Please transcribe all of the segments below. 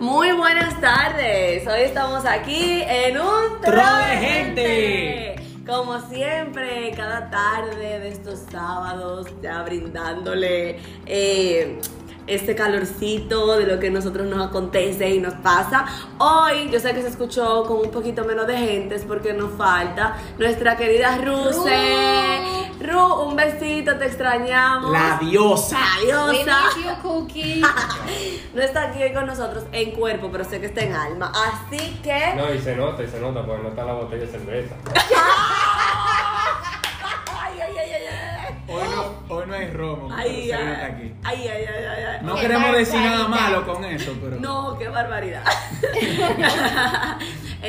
Muy buenas tardes. Hoy estamos aquí en un Tro de gente. Como siempre, cada tarde de estos sábados, ya brindándole eh, este calorcito de lo que a nosotros nos acontece y nos pasa. Hoy, yo sé que se escuchó con un poquito menos de gente, es porque nos falta nuestra querida Ruse. Ru, un besito, te extrañamos. La diosa. La diosa. you, Cookie. No está aquí hoy con nosotros en cuerpo, pero sé que está en alma. Así que. No, y se nota, y se nota, porque no está la botella de cerveza. Ay, ay, ay, ay, ay. Hoy no, hoy no hay romo. Ay, ay, ay, ay, ay, ay, ay. No Qué queremos decir nada malo con eso, pero. No, qué barbaridad.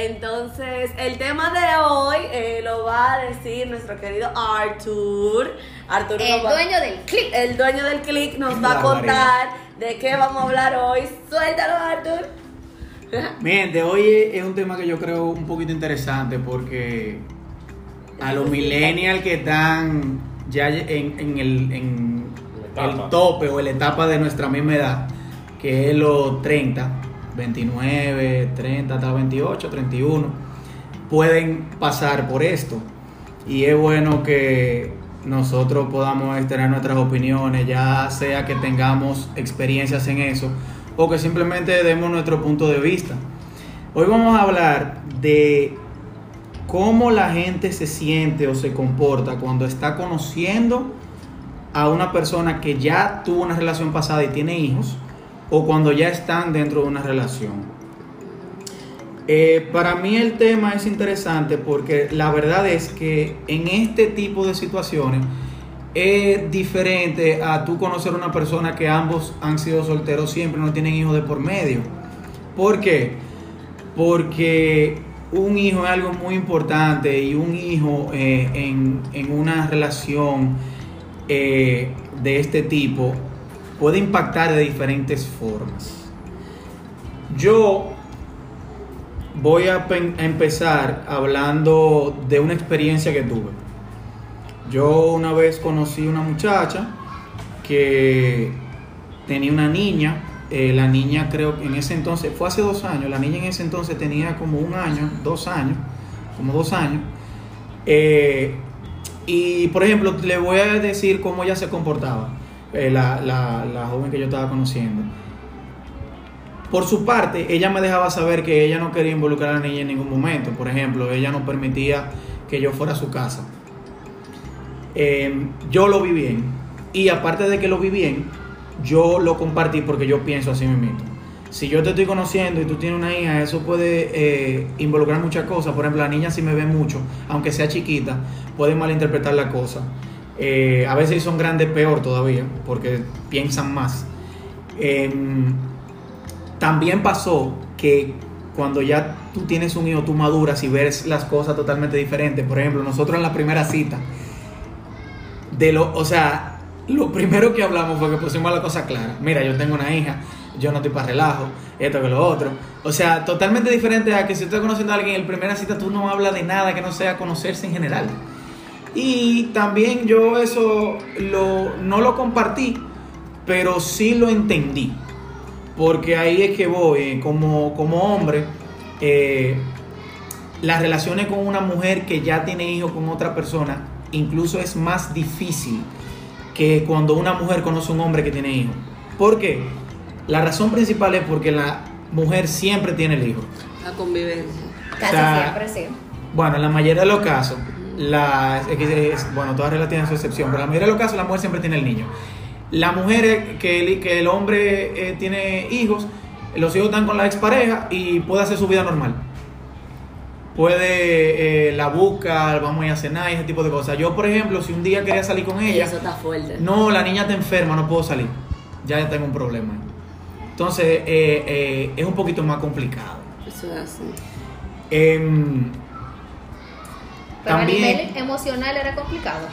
Entonces, el tema de hoy eh, lo va a decir nuestro querido Arthur. Arthur El va- dueño del clip. el dueño del click nos va a contar de qué vamos a hablar hoy. Suéltalo, Arthur. Mi gente, hoy es un tema que yo creo un poquito interesante porque a los millennials que están ya en, en el, en el tope o en la etapa de nuestra misma edad, que es los 30, 29, 30 hasta 28, 31, pueden pasar por esto. Y es bueno que nosotros podamos externar nuestras opiniones, ya sea que tengamos experiencias en eso o que simplemente demos nuestro punto de vista. Hoy vamos a hablar de cómo la gente se siente o se comporta cuando está conociendo a una persona que ya tuvo una relación pasada y tiene hijos o cuando ya están dentro de una relación. Eh, para mí el tema es interesante porque la verdad es que en este tipo de situaciones es diferente a tú conocer una persona que ambos han sido solteros siempre, no tienen hijos de por medio. ¿Por qué? Porque un hijo es algo muy importante y un hijo eh, en, en una relación eh, de este tipo puede impactar de diferentes formas. Yo voy a, empezar hablando de una experiencia que tuve. Yo una vez conocí una muchacha que tenía una niña. eh, la niña creo que en ese entonces, fue hace dos años, la niña en ese entonces tenía como un año, dos años, como dos años. Eh, y por ejemplo, le voy a decir cómo ella se comportaba, eh, la, la- la joven que yo estaba conociendo. Por su parte, ella me dejaba saber que ella no quería involucrar a la niña en ningún momento. Por ejemplo, ella no permitía que yo fuera a su casa. Eh, yo lo vi bien. Y aparte de que lo vi bien, yo lo compartí porque yo pienso así mismo. Si yo te estoy conociendo y tú tienes una hija, eso puede eh, involucrar muchas cosas. Por ejemplo, la niña si me ve mucho, aunque sea chiquita, puede malinterpretar la cosa. Eh, a veces son grandes peor todavía, porque piensan más. Em, también pasó que cuando ya tú tienes un hijo, tú maduras y ves las cosas totalmente diferentes. Por ejemplo, nosotros en la primera cita, de lo, o sea, lo primero que hablamos fue que pusimos la cosa clara. Mira, yo tengo una hija, yo no estoy para relajo, esto que lo otro. O sea, totalmente diferente a que si estás conociendo a alguien en la primera cita, tú no hablas de nada que no sea conocerse en general. Y también yo eso lo, no lo compartí, pero sí lo entendí. Porque ahí es que voy, eh, como, como hombre, eh, las relaciones con una mujer que ya tiene hijos con otra persona, incluso es más difícil que cuando una mujer conoce a un hombre que tiene hijos. ¿Por qué? La razón principal es porque la mujer siempre tiene el hijo. La convivencia. Casi O sea, siempre sí. Bueno, en la mayoría de los casos, la, es bueno, todas reglas tienen su excepción, pero en la mayoría de los casos la mujer siempre tiene el niño. La mujer que el, que el hombre eh, tiene hijos, los hijos están con la expareja y puede hacer su vida normal. Puede, eh, la busca, vamos a ir a cenar y ese tipo de cosas. Yo, por ejemplo, si un día quería salir con ella, Eso está fuerte. no, la niña está enferma, no puedo salir. Ya tengo un problema. Entonces, eh, eh, es un poquito más complicado. Eso es así. Pero También- a nivel emocional era complicado.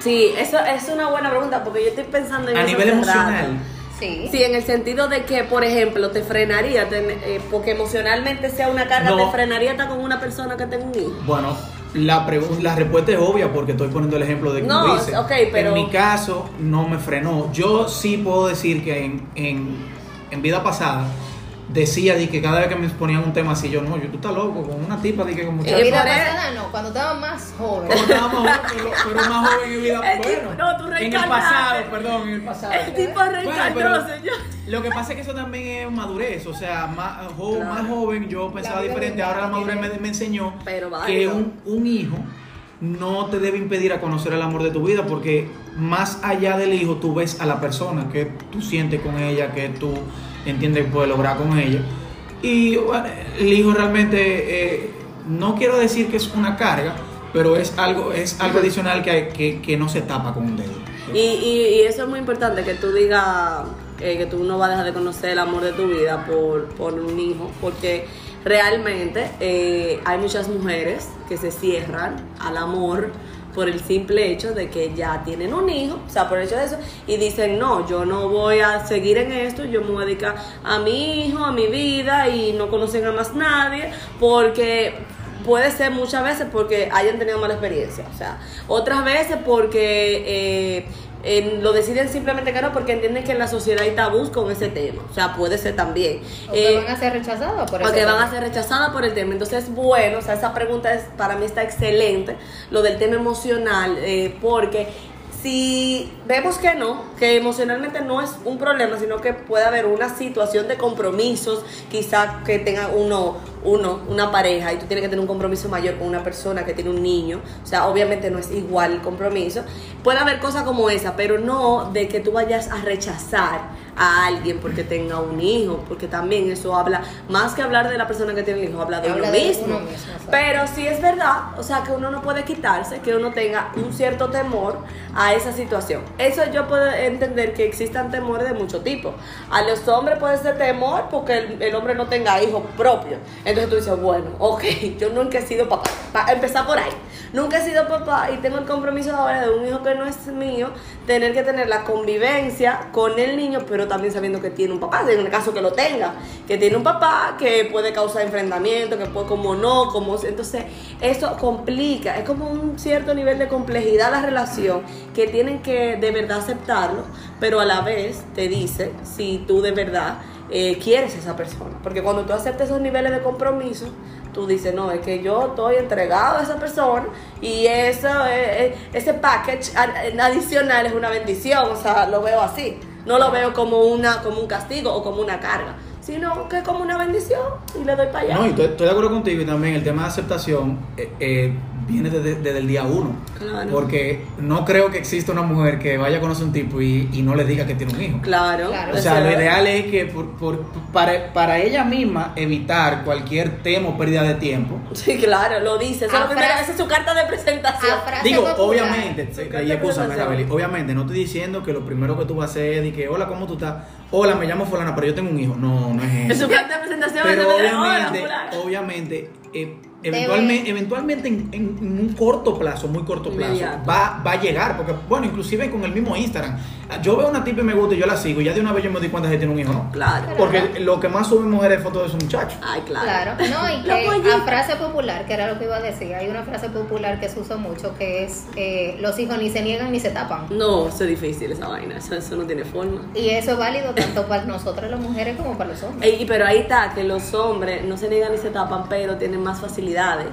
Sí, eso es una buena pregunta porque yo estoy pensando en a eso nivel rato. emocional, Sí. Sí, en el sentido de que, por ejemplo, te frenaría, eh, porque emocionalmente sea una carga, No. te frenaría estar con una persona que tenga un hijo. Bueno, la, la respuesta es obvia porque estoy poniendo el ejemplo de que No, lo hice. ok, pero- En mi caso, no me frenó. Yo sí puedo decir que en, en, en vida pasada decía de que cada vez que me ponían un tema así, yo no, yo tú estás loco, con una tipa de que con En muchachos. vida pasada no, cuando estaba más joven. Como estábamos jóvenes, pero, pero más joven en vida. El tipo- bueno, no, tú en el pasado, perdón, en el pasado. El tipo reencarnó, pero- señor. Lo que pasa es que eso también es madurez, o sea, más, jo- Claro. más joven yo pensaba diferente, ahora la madurez me, me enseñó Pero que un, un hijo no te debe impedir a conocer el amor de tu vida, porque más allá del hijo tú ves a la persona que tú sientes con ella, que tú entiendes que puedes lograr con ella. Y bueno, el hijo realmente, eh, no quiero decir que es una carga, pero es algo, es algo adicional que, que, que no se tapa con un dedo. Y, y, y eso es muy importante, que tú digas eh, que tú no vas a dejar de conocer el amor de tu vida por, por un hijo, porque realmente eh, hay muchas mujeres que se cierran al amor por el simple hecho de que ya tienen un hijo, o sea, por el hecho de eso, y dicen, no, yo no voy a seguir en esto, yo me voy a dedicar a mi hijo, a mi vida, y no conocen a más nadie, porque puede ser muchas veces porque hayan tenido mala experiencia, o sea, otras veces porque eh, lo deciden simplemente que no porque entienden que en la sociedad hay tabús con ese tema, o sea, puede ser también. O que Eh, van a ser rechazadas por o eso. que van a ser rechazadas por el tema. Entonces, bueno, o sea, esa pregunta es, para mí está excelente, lo del tema emocional, eh, porque si vemos que no, que emocionalmente no es un problema, sino que puede haber una situación de compromisos, quizá que tenga uno, uno, una pareja, y tú tienes que tener un compromiso mayor con una persona que tiene un niño, o sea, obviamente no es igual el compromiso, puede haber cosas como esa, pero no de que tú vayas a rechazar a alguien porque tenga un hijo, porque también eso habla, más que hablar de la persona que tiene el hijo, habla de Habla uno de mismo. uno mismo, exacto. Pero sí es verdad, o sea, que uno no puede quitarse, que uno tenga un cierto temor a esa situación. Eso yo puedo entender que existan temores de mucho tipo. A los hombres puede ser temor porque el, el hombre no tenga hijos propios. Entonces tú dices, bueno, ok, yo nunca he sido papá. Para empezar por ahí. Nunca he sido papá y tengo el compromiso ahora de un hijo que no es mío, tener que tener la convivencia con el niño, pero también sabiendo que tiene un papá, en el caso que lo tenga, que tiene un papá que puede causar enfrentamiento, que puede como no, como entonces eso complica, es como un cierto nivel de complejidad la relación que tienen que de verdad aceptarlo, pero a la vez te dice si tú de verdad eh, quieres a esa persona, porque cuando tú aceptas esos niveles de compromiso, tú dices, no, es que yo estoy entregado a esa persona y eso, eh, eh, ese package ad- adicional es una bendición, o sea, lo veo así. No lo veo como, una, como un castigo o como una carga, sino que es como una bendición y le doy para allá. No, y estoy, estoy de acuerdo contigo y también el tema de aceptación eh, eh, viene desde, desde el día uno. Claro. Porque no creo que exista una mujer que vaya a conocer un tipo y, y no le diga que tiene un hijo. Claro. Claro. O sea, lo ideal es que por, por- para, para ella misma evitar cualquier tema o pérdida de tiempo. Sí, claro, lo dice. Eso es A lo primero, frase- esa es su carta de presentación. Digo, popular. obviamente, y escúchame, obviamente, no estoy diciendo que lo primero que tú vas a hacer es de que, hola, ¿cómo tú estás? Hola, me llamo fulana, pero yo tengo un hijo. No, no es eso. su carta de presentación Pero debe de, "Hola, obviamente, fulano". obviamente, eh, eventualmente, eventualmente en, en- en un corto plazo, muy corto plazo, va, va a llegar. Porque, bueno, inclusive con el mismo Instagram. Yo veo una tipa y me gusta y yo la sigo y ya de una vez yo me doy cuenta de que tiene un hijo, ¿no? Claro. Porque lo que más suben mujeres es fotos de su muchacho. Ay, claro. Claro, no, y que pollitos. a frase popular, que era lo que iba a decir, hay una frase popular que se usa mucho que es eh, los hijos ni se niegan ni se tapan. No, eso es difícil esa vaina, eso, eso no tiene forma. Y eso es válido tanto para nosotras las mujeres como para los hombres. Ey, pero ahí está, que los hombres no se niegan ni se tapan, pero tienen más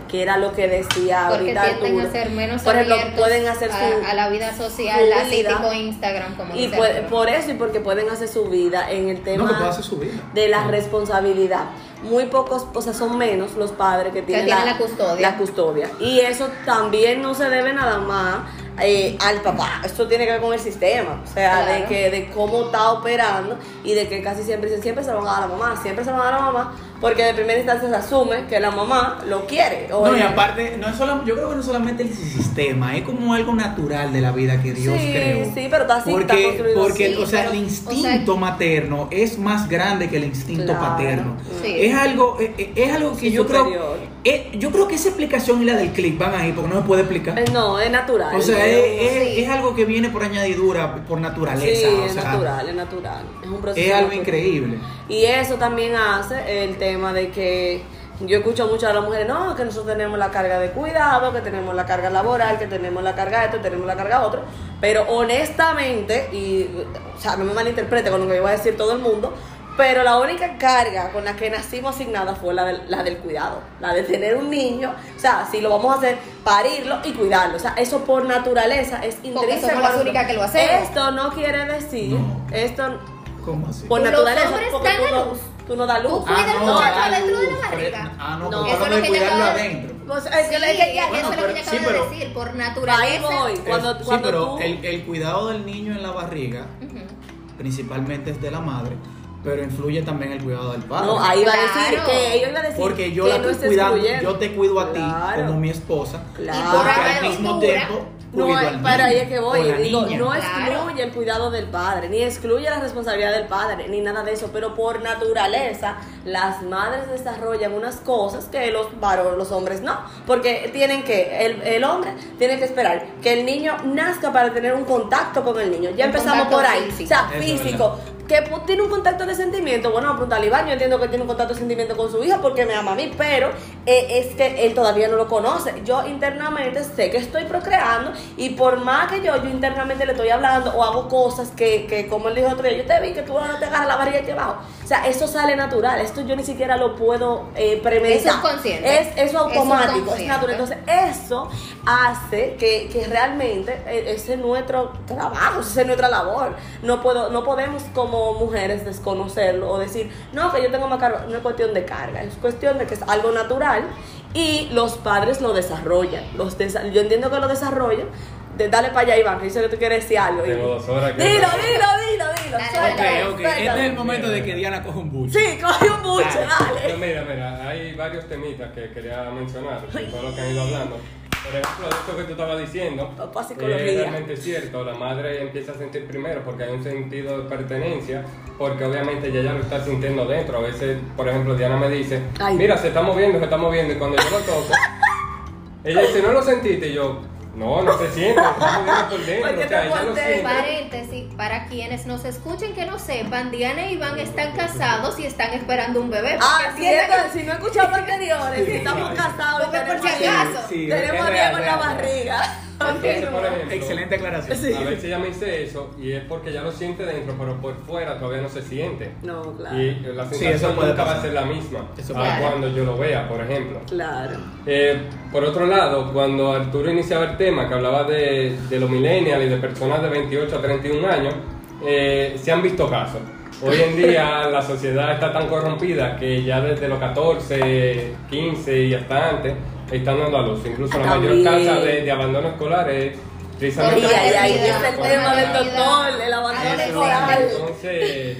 que era lo que decía Porque ahorita tienden Arturo. a ser menos Por ejemplo, pueden hacer a, su, a la vida social, su así vida. tipo Instagram, como y puede- por eso y porque pueden hacer su vida en el tema No, que puede hacer su vida. de la responsabilidad. Muy pocos, o sea, son menos los padres que tienen, tienen la custodia. la custodia. Y eso también no se debe nada más eh, al papá. Esto tiene que ver con el sistema, o sea, de que de cómo está operando y de que casi siempre dicen, siempre se lo van a dar a la mamá, siempre se lo van a dar a la mamá, porque de primera instancia se asume que la mamá lo quiere. o No, y aparte, no es solo, yo creo que no solamente el sistema, es como algo natural de la vida que Dios Sí, creó. sí, pero está así, está porque, construido porque o sea, pero, el o instinto materno es más grande que el instinto Claro. paterno. Sí. Es algo, es, es algo que Sí, yo superior. creo, eh, yo creo que esa explicación y la del clip van ahí porque no se puede explicar. Eh, No, es natural. O sea, es, es, es- sí. es algo que viene por añadidura, por sí, naturaleza. o es sea, natural, es natural. Es un proceso es algo natural. increíble. Y eso también hace el tema de que yo escucho mucho a las mujeres, no, que nosotros tenemos la carga de cuidado, que tenemos la carga laboral, que tenemos la carga de esto, tenemos la carga de otro. Pero honestamente, y o sea, no me malinterprete con lo que yo voy a decir todo el mundo, Pero la única carga con la que nacimos asignada fue la del, la del cuidado, la de tener un niño. O sea, si lo vamos a hacer, parirlo y cuidarlo. O sea, eso por naturaleza es intrínseco. somos las únicas que lo hacemos. Esto no quiere decir, No. esto ¿Cómo así? por Los naturaleza, hombres porque dan tú a no, luz. Tú no das luz. Tú cuidas al muchacho da dentro de la luz, barriga. Ah, no, No. porque Eso es lo que cuidarlo adentro. Pues, es Sí, que, es que ya- eso bueno, es lo que pero- ella sí, acaba pero- de decir, por Ahí naturaleza. voy. Cuando, Es- sí, cuando pero tú- el, el cuidado del niño en la barriga Ujú. principalmente es de la madre, pero influye también el cuidado del padre. No, ahí iba a decir Claro. que iba a decir Porque yo que la no estoy cuidando, excluyendo. yo te cuido a ti Claro. como mi esposa, Claro. Y por porque al mismo tiempo No, pero ahí es que voy, digo, niña. no Claro. excluye el cuidado del padre, ni excluye la responsabilidad del padre, ni nada de eso, pero por naturaleza las madres desarrollan unas cosas que los varones, los hombres no, porque tienen que, el, el hombre tiene que esperar que el niño nazca para tener un contacto con el niño, ya Un empezamos contacto por ahí, físico. o sea, físico, que tiene un contacto de sentimiento, bueno, a preguntarle Iván, yo entiendo que tiene un contacto de sentimiento con su hija porque me ama a mí, pero eh, es que él todavía no lo conoce. Yo internamente sé que estoy procreando y por más que yo, yo internamente le estoy hablando o hago cosas que, que como él dijo otro día, yo te vi que tú no te agarras la barriga aquí abajo. Sea, eso sale natural, esto yo ni siquiera lo puedo eh, premeditar. Es subconsciente. Es, es automático, es, natural. Entonces, eso hace que, que realmente eh, ese es nuestro trabajo, esa es nuestra labor. No puedo, no podemos como mujeres desconocerlo o decir, no, que yo tengo más carga. No es cuestión de carga, es cuestión de que es algo natural y los padres lo desarrollan. Los desa- yo entiendo que lo desarrollan. De, dale para allá, Iván, que yo sé que tú quieres decir algo. Tengo dos horas que- Dilo, dilo, dilo, dilo. Dale, suéltalo, Ok, ok, suéltalo. este es el momento de que Diana coja un buche. Sí, coge un buche, Pero dale. mira, mira, hay varios temitas que quería mencionar, de todo lo que han ido hablando. Por ejemplo, esto que tú estabas diciendo, Papá, eh, psicología. es realmente cierto. La madre empieza a sentir primero porque hay un sentido de pertenencia, porque obviamente ella ya lo está sintiendo dentro. A veces, por ejemplo, Diana me dice, Ay. mira, se está moviendo, se está moviendo, y cuando yo lo toco, ella dice, ¿no lo sentiste? Y yo, no, no se siente, por dentro. O sea, siente. Paréntesis, para quienes nos escuchen que no sepan, Diana y Iván están casados y están esperando un bebé. Ah, porque si, no he escuchado lo anteriores, si estamos casados Porque por tenemos, si acaso. Sí, tenemos en la barriga. Entonces, por ejemplo, Excelente aclaración. Sí. A veces ella me dice eso y es porque ya lo siente dentro, pero por fuera todavía no se siente. No, claro. Y la Sí, sensación eso puede nunca va a ser la misma Eso a cuando yo lo vea, por ejemplo. Claro. Eh, por otro lado, cuando Arturo iniciaba el tema que hablaba de, de los millennials y de personas de 28 a 31 años, eh, se han visto casos. Hoy en día la sociedad está tan corrompida que ya desde los 14, 15 y hasta antes están dando a luz. Incluso la mayor tasa de, de abandono escolar es precisamente es el por tema del maternidad, doctor, el abandono escolar. Entonces,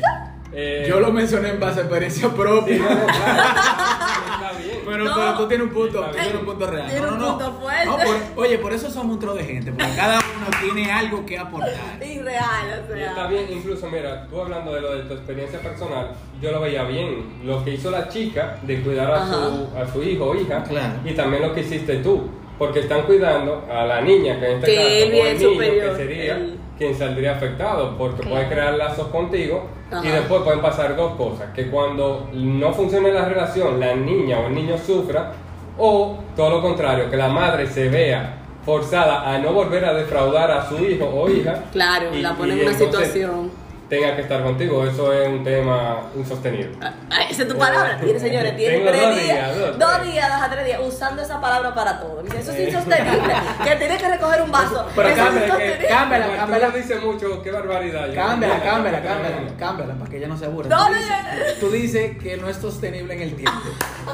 eh, Yo lo mencioné en base a experiencia Sí, propia. no, no, claro, está bien. Pero, No. pero tú tienes un punto, tú tienes un punto real. Tiene no, no, un no. punto fuerte. No, por- oye, por eso somos un tro de gente, porque cada tiene algo que aportar. Irreal, o Y está sea. bien, incluso mira, tú hablando de lo de tu experiencia personal, yo lo veía bien. Lo que hizo la chica de cuidar a, su, a su hijo o hija, Claro. y también lo que hiciste tú, porque están cuidando a la niña, que en este Que caso, él o bien el niño, superior, que sería él. quien saldría afectado, porque puede crear lazos contigo y después pueden pasar dos cosas, que cuando no funcione la relación, la niña o el niño sufra, o todo lo contrario, que la madre se vea forzada a no volver a defraudar a su hijo o hija. Claro, y- la pone en una situación. Tenga que estar contigo, eso es un tema insostenible. Ah, Esa es tu palabra. Tiene, señores, tiene tres dos días, días, dos, días, dos a tres días usando esa palabra para todo. Dice, eso es insostenible. que tienes que recoger un vaso. Pero eso es cámbiala, que- insostenible. cámbiala, cámbiala. dice mucho, qué barbaridad. Yo- Cámbiala, Mira, cámbiala, cámbiala, cámbiala, cámbiala, para que ella no se aburra. No, tú, no, dices, no, tú dices que no es sostenible en el tiempo.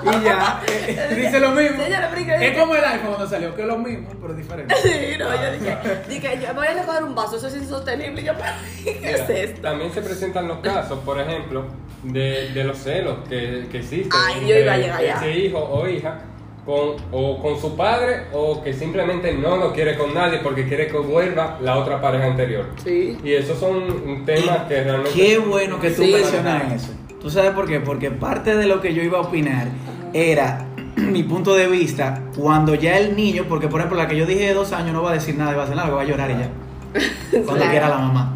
Y ya, eh, eh, dice lo mismo. Que- Es como el iPhone cuando salió, que es lo mismo, pero diferente. Sí, no, yo dije, dije, yo voy a recoger un vaso, eso es insostenible. Y yo, ¿qué es esto? También se presentan los casos, por ejemplo, de, de los celos que, que existen Ay, yo iba a llegar entre allá. ese hijo o hija con, o con su padre o que simplemente no lo quiere con nadie porque quiere que vuelva la otra pareja anterior. Sí. Y esos son temas que realmente... Qué bueno que tú Sí. mencionas eso. ¿Tú sabes por qué? Porque parte de lo que yo iba a opinar era mi punto de vista cuando ya el niño, porque por ejemplo la que yo dije de dos años no va a decir nada, va a hacer nada, va a llorar ella. Cuando Claro. quiera la mamá.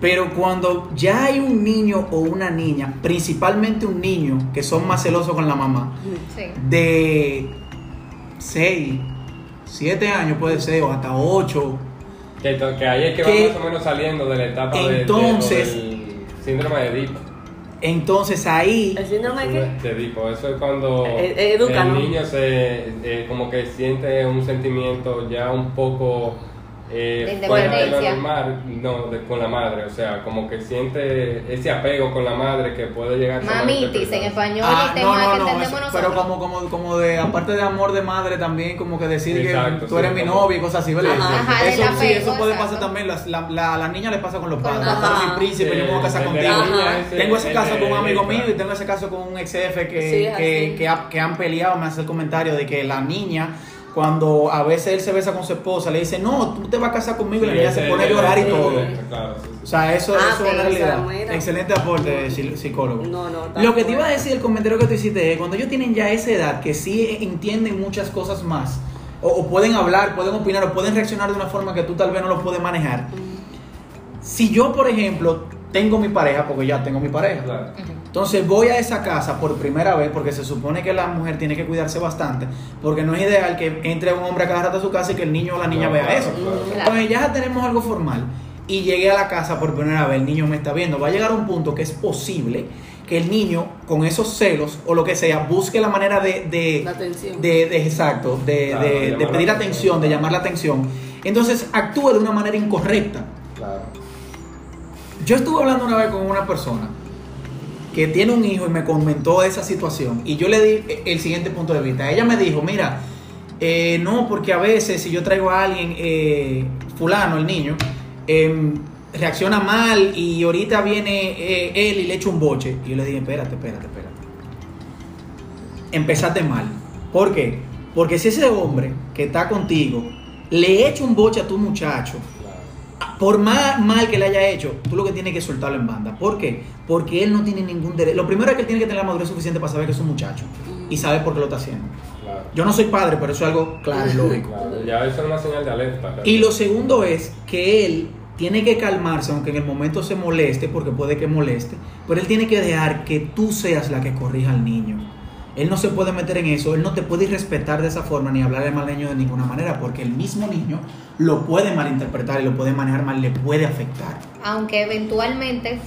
Pero cuando ya hay un niño o una niña, principalmente un niño, que son más celosos con la mamá, Sí. de 6, 7 años puede ser, o hasta 8, Que, ahí es que Que- va más o menos saliendo de la etapa de- de Entonces- del síndrome de Edipo. Entonces ahí, ¿El síndrome de qué? Te digo, eso es cuando Eh, eh, educa, el ¿no? niño se eh, como que siente un sentimiento ya un poco eh, De independencia. normal, no, de- con la madre, o sea, como que siente ese apego con la madre que puede llegar a Mamitis en español Ah, y no, tema no, que no, entendemos eso- nosotros. pero como, como, como de, aparte de amor de madre también, como que decir Exacto, que tú sí, eres mi novio y cosas así, ¿verdad? Ajá. Ajá, eso sí, eso puede exacto. pasar también, las- la, la, a las niñas les pasa con los padres, mi príncipe, yo me voy a casar contigo. la niña Ajá. ese- Tengo ese caso con un amigo mío y tengo ese caso con un ex jefe que, que, que, ha- que han peleado, me hace el comentario de que la niña, cuando a veces él se besa con su esposa, le dice, no, tú te vas a casar conmigo y la Sí, niña ese- se pone a llorar y sí. todo. Claro, sí, sí. O sea, eso, Ah, eso es una realidad. Excelente aporte de psi- psicólogo. No, no, Lo que te iba a decir, el comentario que tú hiciste es, cuando ellos tienen ya esa edad, que sí entienden muchas cosas más, o, o pueden hablar, pueden opinar, o pueden reaccionar de una forma que tú tal vez no lo puedes manejar. Si yo, por ejemplo, tengo mi pareja, porque ya tengo mi pareja, Claro. Entonces voy a esa casa por primera vez porque se supone que la mujer tiene que cuidarse bastante, porque no es ideal que entre un hombre a cada rato a su casa y que el niño o la niña vea claro, eso. Entonces ya tenemos algo formal y llegué a la casa por primera vez, el niño me está viendo, va a llegar un punto que es posible que el niño con esos celos o lo que sea busque la manera de... de La atención. de, de- exacto, de, Claro, de- pedir atención. atención, de llamar la atención. Entonces actúe de una manera incorrecta. Claro. Yo estuve hablando una vez con una persona que tiene un hijo y me comentó esa situación y yo le di el siguiente punto de vista. Ella me dijo, mira, eh, no, porque a veces si yo traigo a alguien, eh, fulano, el niño, em, reacciona mal y ahorita viene eh, él y le echa un boche. Y yo le dije, espérate, espérate, espérate. Empezaste mal. ¿Por qué? Porque si ese hombre que está contigo le echa un boche a tu muchacho. Por más mal que le haya hecho, tú lo que tienes que soltarlo en banda. ¿Por qué? Porque él no tiene ningún derecho. Lo primero es que él tiene que tener la madurez suficiente para saber que es un muchacho y saber por qué lo está haciendo. Claro. Yo no soy padre, pero eso es algo claro y lógico. Claro, ya eso es una señal de alerta. Y lo segundo es que él tiene que calmarse, aunque en el momento se moleste, porque puede que moleste, pero él tiene que dejar que tú seas la que corrija al niño. Él no se puede meter en eso, él no te puede respetar de esa forma ni hablarle mal al niño de ninguna manera, porque el mismo niño lo puede malinterpretar y lo puede manejar mal, le puede afectar. Aunque eventualmente,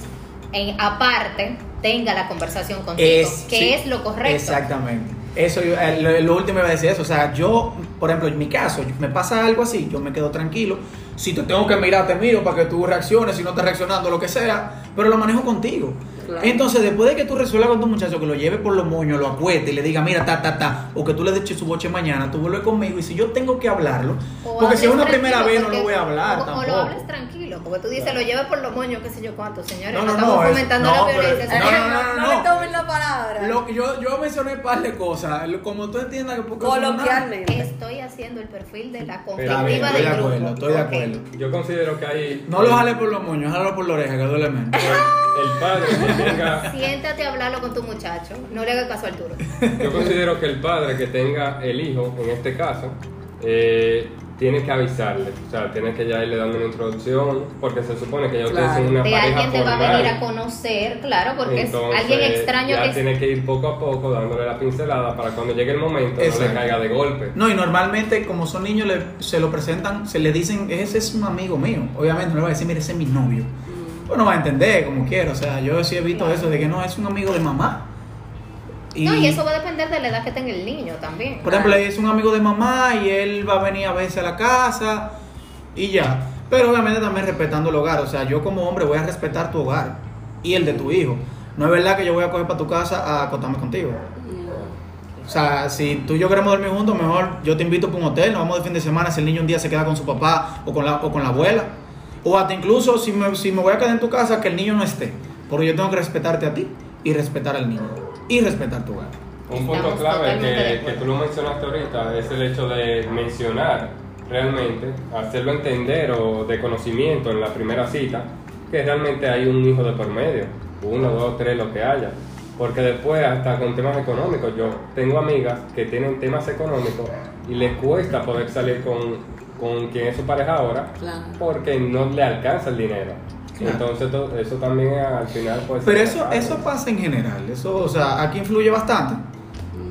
en, aparte, tenga la conversación contigo, Es- que sí, es lo correcto. Exactamente. Eso, yo- eh, lo, lo último iba a decir eso. O sea, yo, por ejemplo, en mi caso, me pasa algo así, yo me quedo tranquilo. Si te tengo que mirar, te miro para que tú reacciones, si no estás reaccionando, lo que sea, pero lo manejo contigo. Claro. Entonces, después de que tú resuelvas con tu muchacho, que lo lleve por los moños, lo acueste y le diga, mira, ta, ta, ta, o que tú le eches su boche mañana, tú vuelves conmigo y si yo tengo que hablarlo, O porque si es una primera vez no lo voy a hablar o, tampoco. O lo hables tranquilo, porque tú dices, Claro. lo lleves por los moños, qué sé yo cuánto, señores. No, No, no, estamos no, es- fomentando no, la pero- violencia. no, no, no, no, me no. tomen la palabra. Lo yo, yo mencioné un par de cosas, como tú entiendas que porque. Coloquialmente. Estoy haciendo el perfil de la conflictiva bien, Estoy del de grupo. acuerdo, estoy de acuerdo. Yo considero que hay. No lo jale por los moños, jálalo por la oreja, que duele menos. El padre que tenga. Siéntate a hablarlo con tu muchacho. No le hagas caso a Arturo. Yo considero que el padre que tenga el hijo, en este caso, eh, tiene que avisarle. O sea, tiene que ya irle dando una introducción, porque se supone que ya ustedes Claro. son una De pareja alguien te va a venir a conocer, claro, porque Entonces, es alguien extraño ya que tiene que ir poco a poco dándole la pincelada para cuando llegue el momento no Exacto. le caiga de golpe. No, y normalmente como son niños le- se lo presentan, se le dicen, ese es un amigo mío. Obviamente no le va a decir, mire, ese es mi novio. Pues no va a entender como quiera. O sea, yo sí he visto Claro. eso de que no, es un amigo de mamá. No, y eso va a depender de la edad que tenga el niño también. Por ejemplo, es un amigo de mamá y él va a venir a veces a la casa y ya. Pero obviamente también respetando el hogar. O sea, yo como hombre voy a respetar tu hogar y el de tu hijo. No es verdad que yo voy a coger para tu casa a acostarme contigo. O sea, si tú y yo queremos dormir juntos, mejor yo te invito para un hotel, nos vamos de fin de semana si el niño un día se queda con su papá o con la, o con la abuela. O hasta incluso si me, si me voy a quedar en tu casa, que el niño no esté. Porque yo tengo que respetarte a ti y respetar al niño. Y respetar tu hogar. Un punto clave que, que tú lo mencionaste ahorita es el hecho de mencionar realmente, hacerlo entender o de conocimiento en la primera cita, que realmente hay un hijo de por medio, uno, dos, tres, lo que haya. Porque después, hasta con temas económicos, yo tengo amigas que tienen temas económicos y les cuesta poder salir con, con quien es su pareja ahora Claro. porque no le alcanza el dinero. Claro. Entonces, to- eso también al final puede ser Pero eso, eso pasa en general. Eso, o sea, aquí influye bastante.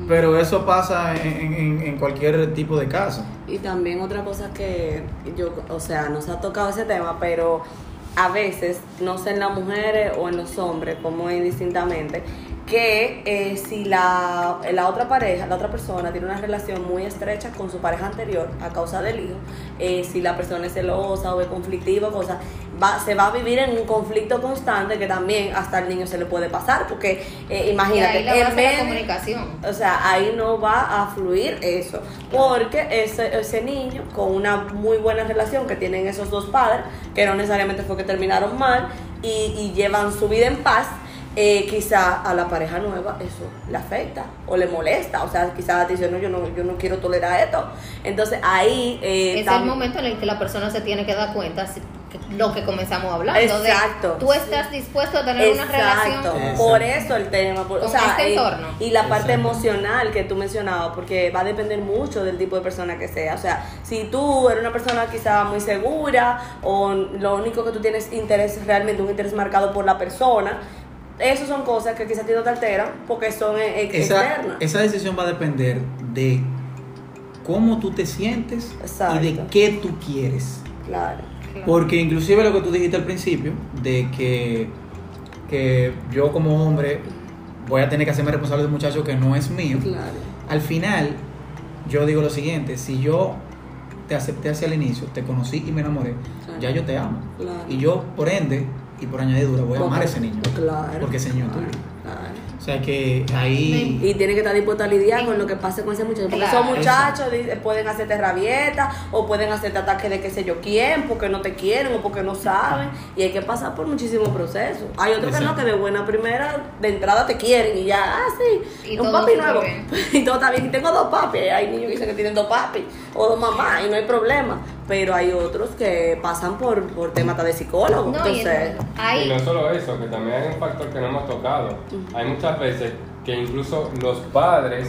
Pero eso pasa en, en- en cualquier tipo de caso. Y también otra cosa que yo, o sea, nos ha tocado ese tema, pero a veces, no sé en las mujeres o en los hombres, como indistintamente, que eh, si la, la otra pareja, la otra persona tiene una relación muy estrecha con su pareja anterior a causa del hijo, eh, si la persona es celosa o es conflictiva, cosa, va, se va a vivir en un conflicto constante que también hasta al niño se le puede pasar, porque eh, imagínate, Y ahí en la comunicación. o sea, ahí no va a fluir eso. Porque ese, ese niño, con una muy buena relación que tienen esos dos padres, que no necesariamente fue que terminaron mal, y, y llevan su vida en paz, eh, quizá a la pareja nueva eso le afecta o le molesta. O sea, quizás dice, no, yo no, yo no quiero tolerar esto. Entonces ahí... eh, es el momento en el que la persona se tiene que dar cuenta si- que- lo que comenzamos hablando Exacto. de tú estás dispuesto a tener una relación Exacto. Exacto. Por eso el tema. por- o Con sea, este y- entorno. Y, la parte Exacto. emocional que tú mencionabas, porque va a depender mucho del tipo de persona que sea. O sea, si tú eres una persona quizá muy segura o lo único que tú tienes interés es realmente un interés marcado por la persona, esas son cosas que quizás a ti no te alteran porque son eh, ex- Esa, externas. esa decisión va a depender de cómo tú te sientes Exacto. y de qué tú quieres. Claro. Porque inclusive lo que tú dijiste al principio, de que, que yo como hombre voy a tener que hacerme responsable de un muchacho que no es mío, Claro. al final yo digo lo siguiente, si yo te acepté hacia el inicio, te conocí y me enamoré, Claro. ya yo te amo. Claro. Y yo, por ende, y por añadidura, voy a amar a ese niño. Claro. Porque ese niño es Claro, tuyo. claro. O sea que ahí... Y tiene que estar dispuesto a lidiar con lo que pase con ese muchacho. Porque Claro. esos muchachos pueden hacerte rabieta o pueden hacerte ataque de qué sé yo quién, porque no te quieren o porque no saben. Y hay que pasar por muchísimos procesos. Hay otros que no, que de buena primera, de entrada te quieren y ya, ah, sí, Y un papi nuevo. y todo está bien. Y tengo dos papis. Hay niños que dicen que tienen dos papis o dos mamás y no hay problema. Pero hay otros que pasan por, por temas de psicólogo. No, y Entonces, hay- Y no solo eso, que también hay un factor que no hemos tocado. Hay muchas veces que incluso los padres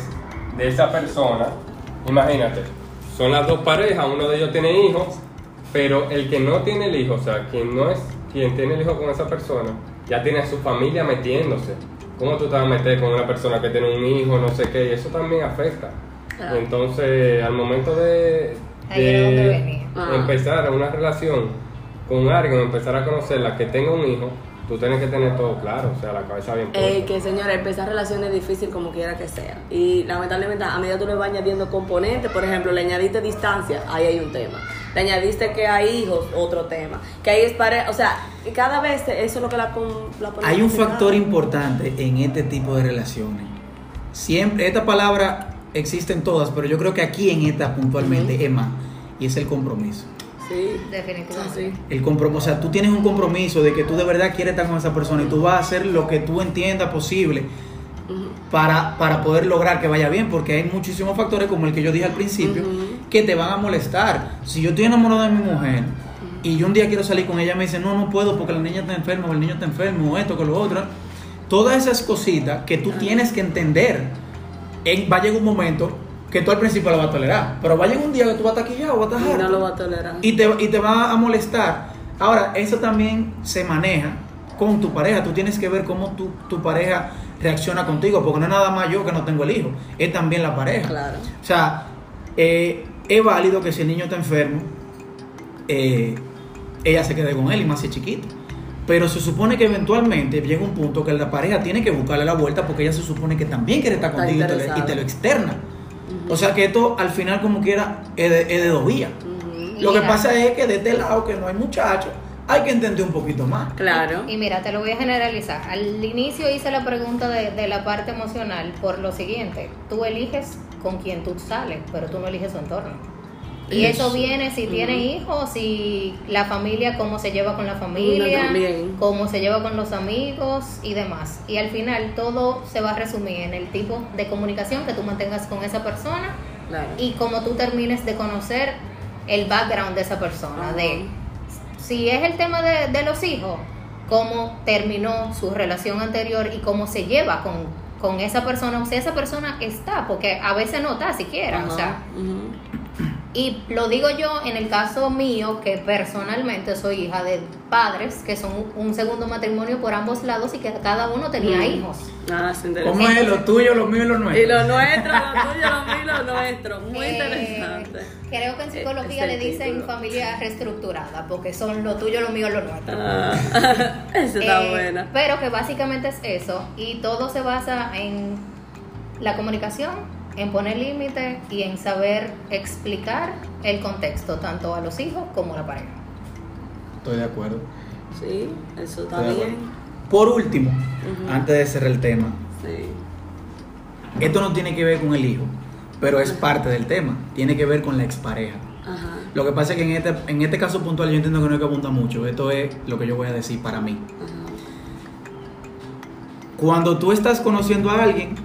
de esa persona, imagínate, son las dos parejas, uno de ellos tiene hijos, pero el que no tiene el hijo, o sea, quien no es quien tiene el hijo con esa persona, ya tiene a su familia metiéndose. ¿Cómo tú te vas a meter con una persona que tiene un hijo, no sé qué? Y eso también afecta. Claro. Entonces, al momento de. Ah. empezar una relación con alguien, empezar a conocerla, que tenga un hijo, tú tienes que tener todo claro, o sea, la cabeza bien puesta. Eh, que señora, empezar relaciones es difícil como quiera que sea. Y lamentablemente a medida que tú le vas añadiendo componentes, por ejemplo, le añadiste distancia, ahí hay un tema. Le añadiste que hay hijos, otro tema. Que hay es pareja, o sea, cada vez eso es lo que la, con- la pone Hay un factor importante en este tipo de relaciones. Siempre, esta palabra existe en todas, pero yo creo que aquí en esta puntualmente es más, y es el compromiso. Sí, Definitivamente. sí. El compromiso, o sea, tú tienes un compromiso de que tú de verdad quieres estar con esa persona y tú vas a hacer lo que tú entiendas posible para, para poder lograr que vaya bien, porque hay muchísimos factores como el que yo dije al principio que te van a molestar. Si yo estoy enamorado de mi mujer y yo un día quiero salir con ella, me dice, no, no puedo porque la niña está enferma o el niño está enfermo o esto, que lo otro. Todas esas cositas que tú tienes que entender, en, va a llegar un momento que tú al principio lo vas a tolerar, pero va a llegar un día que tú vas a estar quillado, vas a estar no lo va a tolerar. y te, y te va a molestar. Ahora, eso también se maneja con tu pareja. Tú tienes que ver cómo tu, tu pareja reacciona contigo, porque no es nada más yo que no tengo el hijo, es también la pareja. Claro. O sea, eh, es válido que si el niño está enfermo, eh, ella se quede con él y más si es chiquito. Pero se supone que eventualmente llega un punto que la pareja tiene que buscarle la vuelta porque ella se supone que también quiere estar Está contigo y te, lo- y te lo externa. O sea que esto al final como quiera es de, es de dos vías. Lo que pasa es que de este lado que no hay muchachos, hay que entender un poquito más. Claro. Y mira, te lo voy a generalizar. Al inicio hice la pregunta de, de la parte emocional por lo siguiente. Tú eliges con quién tú sales, pero tú no eliges su entorno. Y eso, Eso. viene si tiene hijos, si la familia, cómo se lleva con la familia, cómo se lleva con los amigos y demás. Y al final todo se va a resumir en el tipo de comunicación que tú mantengas con esa persona Claro. y cómo tú termines de conocer el background de esa persona, Ajá. de si es el tema de, de los hijos, cómo terminó su relación anterior y cómo se lleva con, con esa persona, o sea, esa persona está, porque a veces no está siquiera, o sea. Y lo digo yo en el caso mío, que personalmente soy hija de padres que son un segundo matrimonio por ambos lados y que cada uno tenía Mm. hijos. Ah, interesante. ¿Cómo es? Lo tuyo, lo mío y lo Y nuestro. lo nuestro, lo tuyo, lo mío y lo nuestro. Muy Eh, interesante. creo que en psicología Ese le dicen título. familia reestructurada, porque son lo tuyo, lo mío, lo nuestro. Ah, esa está Eh, buena. Pero que básicamente es eso, y todo se basa en la comunicación, en poner límites y en saber explicar el contexto, tanto a los hijos como a la pareja. Estoy de acuerdo. Sí, eso está bien. Por último, antes de cerrar el tema, Sí. esto no tiene que ver con el hijo, pero es parte del tema. Tiene que ver con la expareja. Ajá. Lo que pasa es que en este, en este caso puntual yo entiendo que no hay que apuntar mucho. Esto es lo que yo voy a decir para mí. Ajá. Cuando tú estás conociendo a alguien,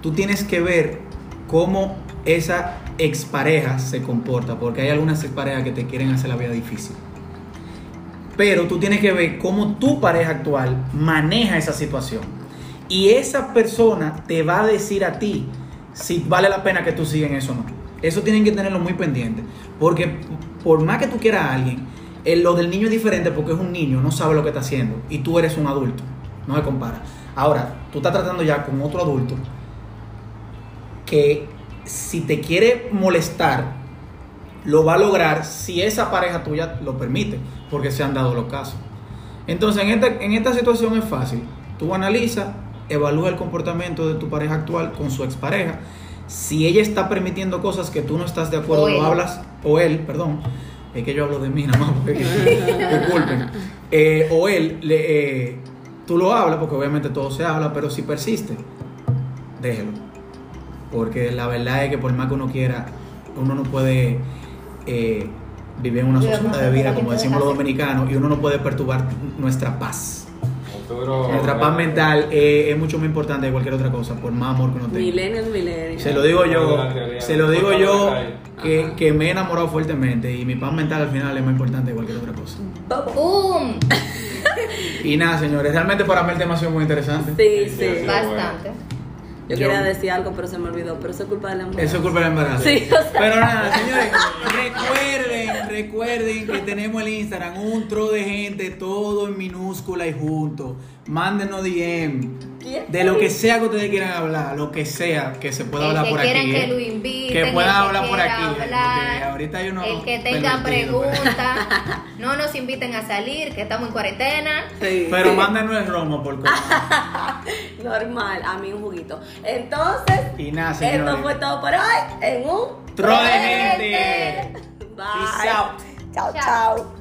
tú tienes que ver cómo esa expareja se comporta, porque hay algunas exparejas que te quieren hacer la vida difícil. Pero tú tienes que ver cómo tu pareja actual maneja esa situación. Y esa persona te va a decir a ti si vale la pena que tú sigas en eso o no. Eso tienen que tenerlo muy pendiente. Porque por más que tú quieras a alguien, eh, lo del niño es diferente porque es un niño, no sabe lo que está haciendo. Y tú eres un adulto. No se compara. Ahora, tú estás tratando ya con otro adulto que si te quiere molestar, lo va a lograr si esa pareja tuya lo permite, porque se han dado los casos. Entonces, en esta, en esta situación es fácil. Tú analizas, evalúa el comportamiento de tu pareja actual con su expareja. Si ella está permitiendo cosas que tú no estás de acuerdo, lo hablas, o él, perdón, es que yo hablo de mí nada más, porque disculpen. Eh, o él, le, eh, tú lo hablas, porque obviamente todo se habla, pero si persiste, déjelo. Porque la verdad es que por más que uno quiera, uno no puede eh, vivir en una sociedad de vida, como decimos los dominicanos, y uno no puede perturbar nuestra paz. Nuestra paz mental eh, es mucho más importante que cualquier otra cosa, por más amor que uno tenga. Millennials, millennials. Se lo digo yo, se lo digo yo que, me he enamorado fuertemente y mi paz mental al final es más importante que cualquier otra cosa. ¡Pum! Y nada, señores, realmente para mí el tema ha sido muy interesante. Sí, Sí, sí. sí. Bastante. Yo Yo- quería decir algo, pero se me olvidó. Pero eso es culpa del embarazo. Eso es culpa del embarazo. Sí, o sea. Pero nada, señores, recuerden, recuerden que tenemos el Instagram, un tro de gente, todo en minúscula y junto. Mándenos DM. De lo que sea que ustedes quieran hablar, lo que sea que se pueda el hablar que por aquí. que ¿eh? lo inviten, Que el puedan que hablar por aquí. ahorita hay unos el que tenga pervertidos, pues. preguntas, no nos inviten a salir, que estamos en cuarentena. Sí. Pero mándenos el romo por favor. Normal, a mí un juguito. Entonces, Y nada, señores. esto fue todo por hoy en un Tro de gente. Bye. Peace out. Chao, Chao. chao.